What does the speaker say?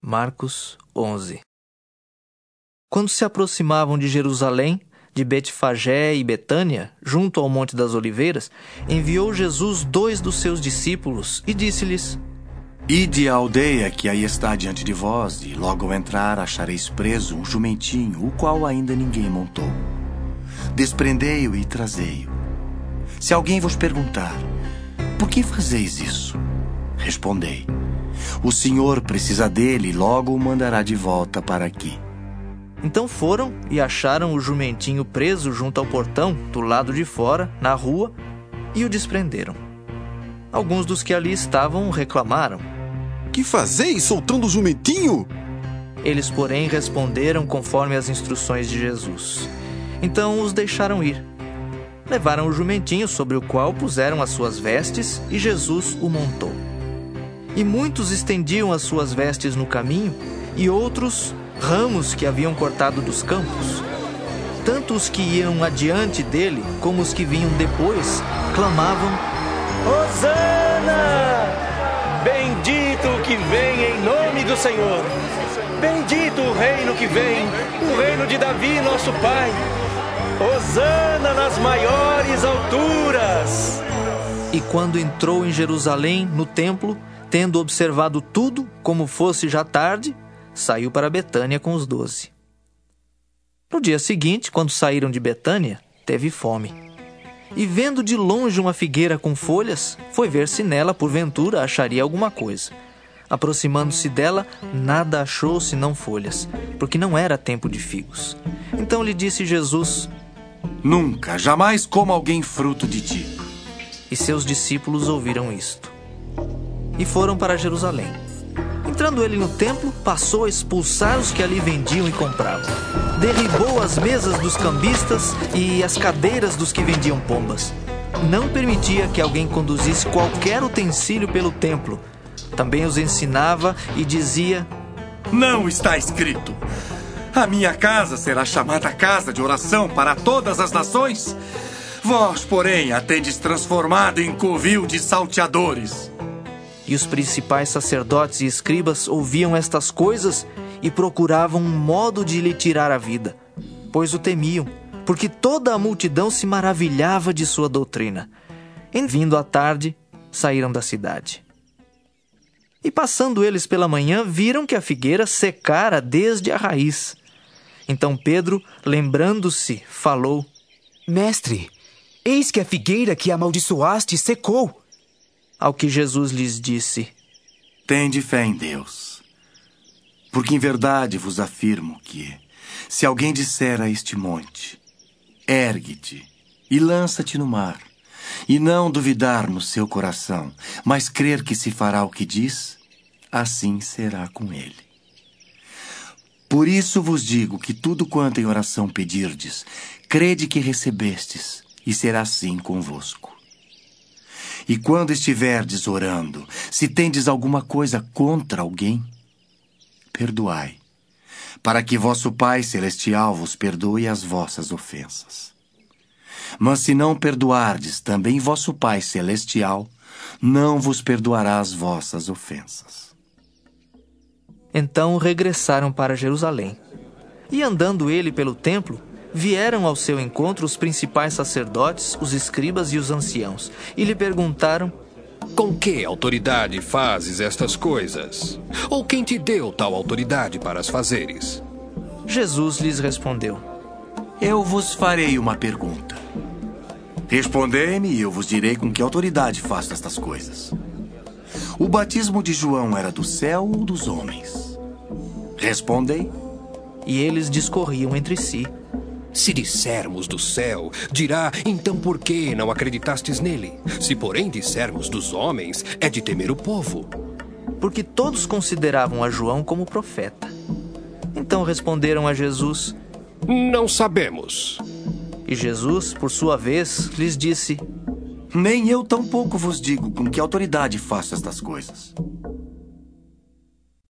Marcos 11 Quando se aproximavam de Jerusalém, de Betfagé e Betânia, junto ao Monte das Oliveiras, enviou Jesus dois dos seus discípulos e disse-lhes: Ide à aldeia que aí está diante de vós, e logo ao entrar achareis preso um jumentinho, o qual ainda ninguém montou. Desprendei-o e trazei-o. Se alguém vos perguntar, por que fazeis isso? Respondei o senhor precisa dele e logo o mandará de volta para aqui. Então foram e acharam o jumentinho preso junto ao portão, do lado de fora, na rua, e o desprenderam. Alguns dos que ali estavam reclamaram: Que fazeis soltando o jumentinho? Eles, porém, responderam conforme as instruções de Jesus. Então os deixaram ir. Levaram o jumentinho sobre o qual puseram as suas vestes e Jesus o montou. E muitos estendiam as suas vestes no caminho, e outros ramos que haviam cortado dos campos. Tanto os que iam adiante dele, como os que vinham depois, clamavam: Hosana! Bendito o que vem em nome do Senhor! Bendito o reino que vem, o reino de Davi, nosso pai! Hosana nas maiores alturas! E quando entrou em Jerusalém, no templo, Tendo observado tudo, como fosse já tarde, saiu para Betânia com os doze. No dia seguinte, quando saíram de Betânia, teve fome. E vendo de longe uma figueira com folhas, foi ver se nela, porventura, acharia alguma coisa. Aproximando-se dela, nada achou senão folhas, porque não era tempo de figos. Então lhe disse Jesus: Nunca, jamais coma alguém fruto de ti. E seus discípulos ouviram isto e foram para Jerusalém. Entrando ele no templo, passou a expulsar os que ali vendiam e compravam. Derribou as mesas dos cambistas e as cadeiras dos que vendiam pombas. Não permitia que alguém conduzisse qualquer utensílio pelo templo. Também os ensinava e dizia: Não está escrito. A minha casa será chamada casa de oração para todas as nações. Vós, porém, a tendes transformado em covil de salteadores. E os principais sacerdotes e escribas ouviam estas coisas e procuravam um modo de lhe tirar a vida, pois o temiam, porque toda a multidão se maravilhava de sua doutrina. Em vindo à tarde, saíram da cidade. E passando eles pela manhã, viram que a figueira secara desde a raiz. Então Pedro, lembrando-se, falou: Mestre, eis que a figueira que amaldiçoaste secou. Ao que Jesus lhes disse: Tende fé em Deus. Porque em verdade vos afirmo que, se alguém disser a este monte: Ergue-te e lança-te no mar, e não duvidar no seu coração, mas crer que se fará o que diz, assim será com ele. Por isso vos digo que tudo quanto em oração pedirdes, crede que recebestes, e será assim convosco. E quando estiverdes orando, se tendes alguma coisa contra alguém, perdoai, para que vosso Pai Celestial vos perdoe as vossas ofensas. Mas se não perdoardes, também vosso Pai Celestial não vos perdoará as vossas ofensas. Então regressaram para Jerusalém. E andando ele pelo templo, vieram ao seu encontro os principais sacerdotes, os escribas e os anciãos, e lhe perguntaram: Com que autoridade fazes estas coisas? Ou quem te deu tal autoridade para as fazeres? Jesus lhes respondeu: Eu vos farei uma pergunta. Respondei-me e eu vos direi com que autoridade faço estas coisas. O batismo de João era do céu ou dos homens? Respondei. E eles discorriam entre si. Se dissermos do céu, dirá: então por que não acreditastes nele? Se, porém, dissermos dos homens, é de temer o povo. Porque todos consideravam a João como profeta. Então responderam a Jesus: Não sabemos. E Jesus, por sua vez, lhes disse: Nem eu tampouco vos digo com que autoridade faço estas coisas.